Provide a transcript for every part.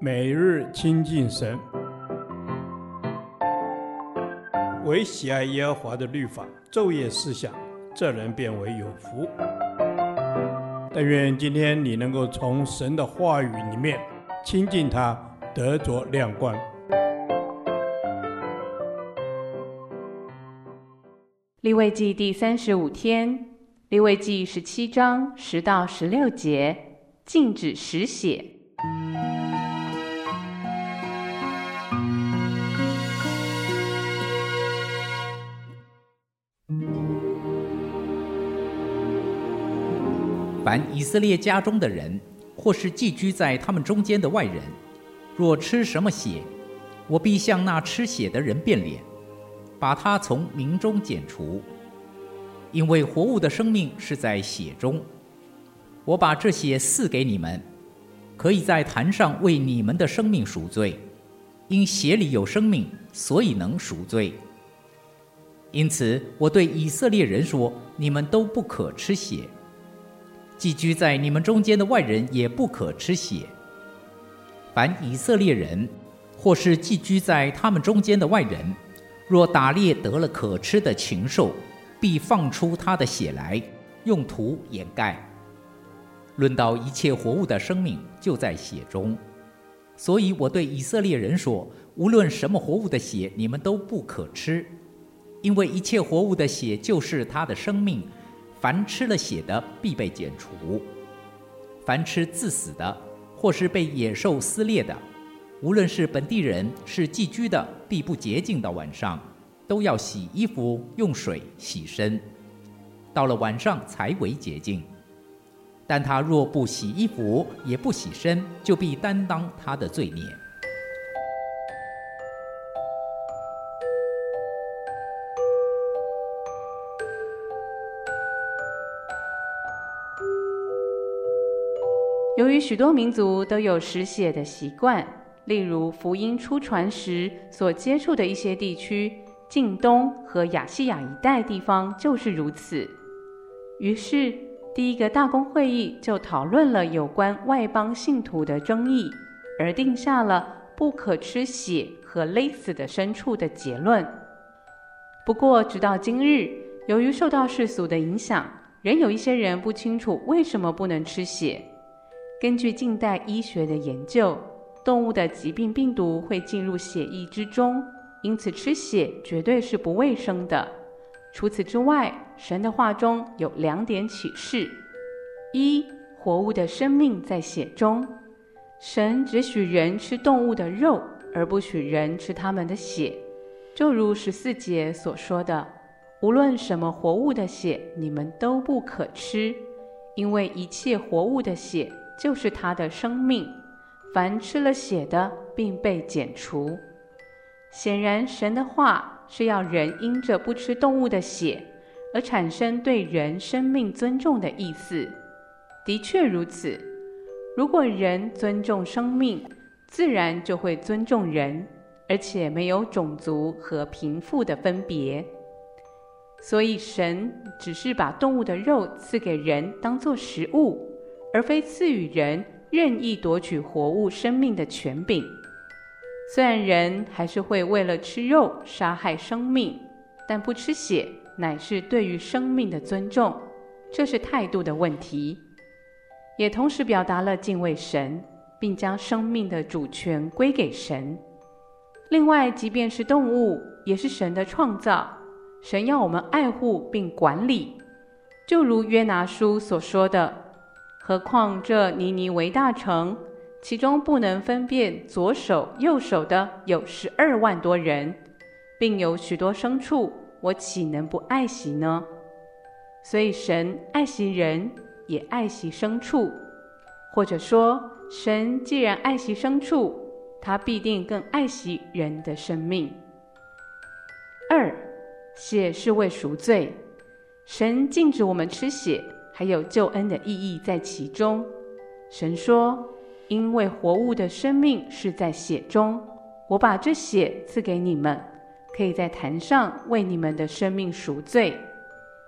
每日亲近神，唯喜爱耶和华的律法，昼夜思想，这人便为有福。但愿今天你能够从神的话语里面亲近他，得着亮光。立位记第三十五天，立位记十七章十到十六节，禁止食血。凡以色列家中的人，或是寄居在他们中间的外人，若吃什么血，我必向那吃血的人变脸，把他从民中剪除。因为活物的生命是在血中，我把这血赐给你们，可以在坛上为你们的生命赎罪，因血里有生命，所以能赎罪。因此，我对以色列人说：你们都不可吃血。寄居在你们中间的外人也不可吃血。凡以色列人，或是寄居在他们中间的外人，若打猎得了可吃的禽兽，必放出他的血来，用土掩盖。论到一切活物的生命，就在血中。所以我对以色列人说：无论什么活物的血，你们都不可吃，因为一切活物的血就是他的生命。凡吃了血的，必被剪除；凡吃自死的，或是被野兽撕裂的，无论是本地人是寄居的，必不洁净到晚上，都要洗衣服，用水洗身，到了晚上才为洁净。但他若不洗衣服，也不洗身，就必担当他的罪孽。由于许多民族都有食血的习惯，例如福音初传时所接触的一些地区，近东和亚细亚一带地方就是如此。于是，第一个大公会议就讨论了有关外邦信徒的争议，而定下了不可吃血和勒死的牲畜的结论。不过，直到今日，由于受到世俗的影响，仍有一些人不清楚为什么不能吃血。根据近代医学的研究，动物的疾病病毒会进入血液之中，因此吃血绝对是不卫生的。除此之外，神的话中有两点启示：一，活物的生命在血中，神只许人吃动物的肉，而不许人吃他们的血。就如十四节所说的：“无论什么活物的血，你们都不可吃，因为一切活物的血。”就是他的生命，凡吃了血的，并被剪除。显然，神的话是要人因着不吃动物的血，而产生对人生命尊重的意思。的确如此，如果人尊重生命，自然就会尊重人，而且没有种族和贫富的分别。所以，神只是把动物的肉赐给人当作食物。而非赐予人任意夺取活物生命的权柄。虽然人还是会为了吃肉杀害生命，但不吃血乃是对于生命的尊重，这是态度的问题，也同时表达了敬畏神，并将生命的主权归给神。另外，即便是动物，也是神的创造，神要我们爱护并管理，就如约拿书所说的。何况这尼尼微大城，其中不能分辨左手右手的有十二万多人，并有许多牲畜，我岂能不爱惜呢？所以神爱惜人，也爱惜牲畜，或者说，神既然爱惜牲畜，他必定更爱惜人的生命。二，血是为赎罪，神禁止我们吃血。还有救恩的意义在其中。神说：“因为活物的生命是在血中，我把这血赐给你们，可以在坛上为你们的生命赎罪。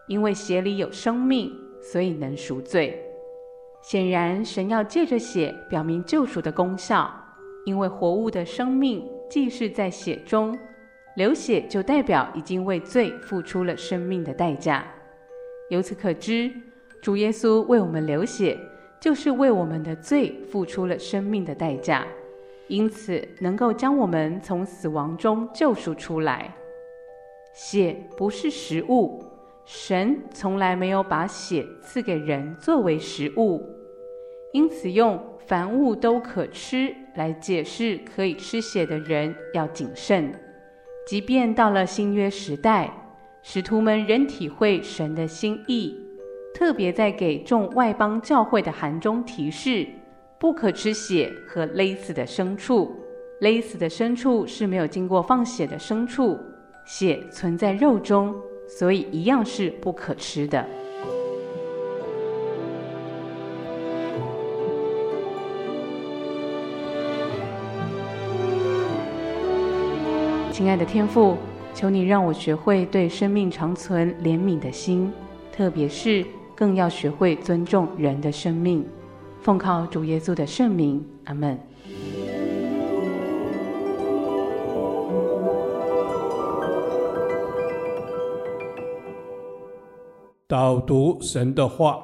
因为血里有生命，所以能赎罪。显然，神要借着血表明救赎的功效，因为活物的生命既是在血中，流血就代表已经为罪付出了生命的代价。由此可知，主耶稣为我们流血，就是为我们的罪付出了生命的代价，因此能够将我们从死亡中救赎出来。血不是食物，神从来没有把血赐给人作为食物，因此用凡物都可吃来解释可以吃血的人要谨慎。即便到了新约时代，使徒们仍体会神的心意。特别在给众外邦教会的函中提示，不可吃血和勒死的牲畜。勒死的牲畜是没有经过放血的牲畜，血存在肉中，所以一样是不可吃的。亲爱的天父，求你让我学会对生命长存怜悯的心，特别是。更要学会尊重人的生命，奉靠主耶稣的圣名，阿门。导读神的话，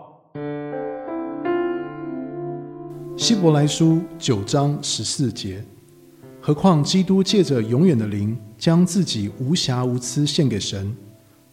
希伯来书九章十四节。何况基督借着永远的灵，将自己无瑕无疵献给神，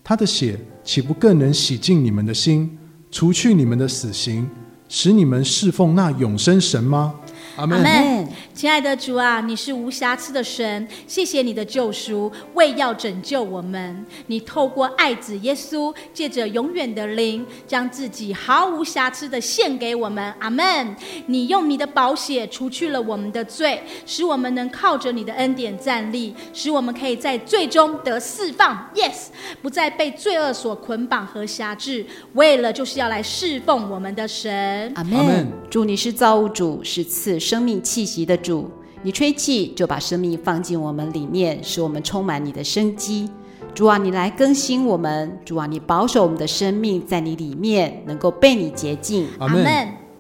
他的血岂不更能洗净你们的心？除去你们的死刑，使你们侍奉那永生神吗？阿门。亲爱的主啊，你是无瑕疵的神，谢谢你的救赎，为要拯救我们。你透过爱子耶稣，借着永远的灵，将自己毫无瑕疵的献给我们。阿门。你用你的宝血除去了我们的罪，使我们能靠着你的恩典站立，使我们可以在最终得释放。Yes，不再被罪恶所捆绑和辖制，为了就是要来侍奉我们的神。阿门。主，你是造物主，是赐生命气息的主，你吹气就把生命放进我们里面，使我们充满你的生机。主啊，你来更新我们。主啊，你保守我们的生命在你里面，能够被你洁净。阿门。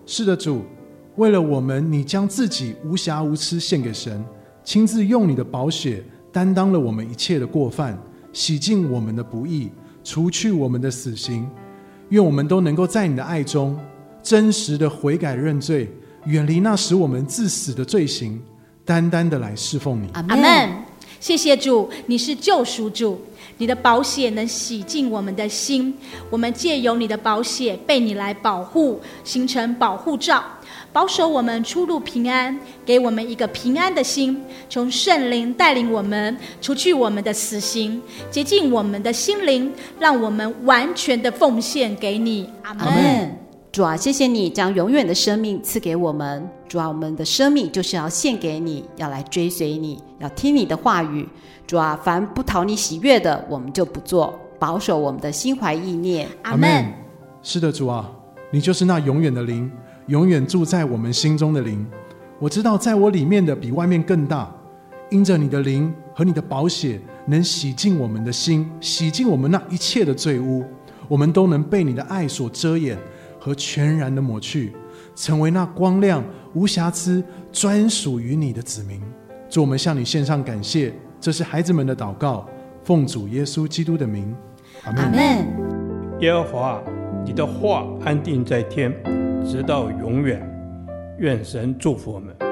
是的，主，为了我们，你将自己无瑕无疵献给神，亲自用你的宝血担当了我们一切的过犯，洗净我们的不义，除去我们的死刑。愿我们都能够在你的爱中真实的悔改认罪。远离那使我们致死的罪行，单单的来侍奉你。阿门。谢谢主，你是救赎主，你的宝血能洗净我们的心。我们借由你的宝血被你来保护，形成保护罩，保守我们出入平安，给我们一个平安的心。从圣灵带领我们，除去我们的死刑，洁净我们的心灵，让我们完全的奉献给你。阿门。主啊，谢谢你将永远的生命赐给我们。主啊，我们的生命就是要献给你，要来追随你，要听你的话语。主啊，凡不讨你喜悦的，我们就不做。保守我们的心怀意念。阿门。是的，主啊，你就是那永远的灵，永远住在我们心中的灵。我知道，在我里面的比外面更大。因着你的灵和你的宝血，能洗净我们的心，洗净我们那一切的罪污，我们都能被你的爱所遮掩。和全然的抹去，成为那光亮无瑕疵、专属于你的子民。主，我们向你献上感谢，这是孩子们的祷告，奉主耶稣基督的名，阿门。耶和华，你的话安定在天，直到永远。愿神祝福我们。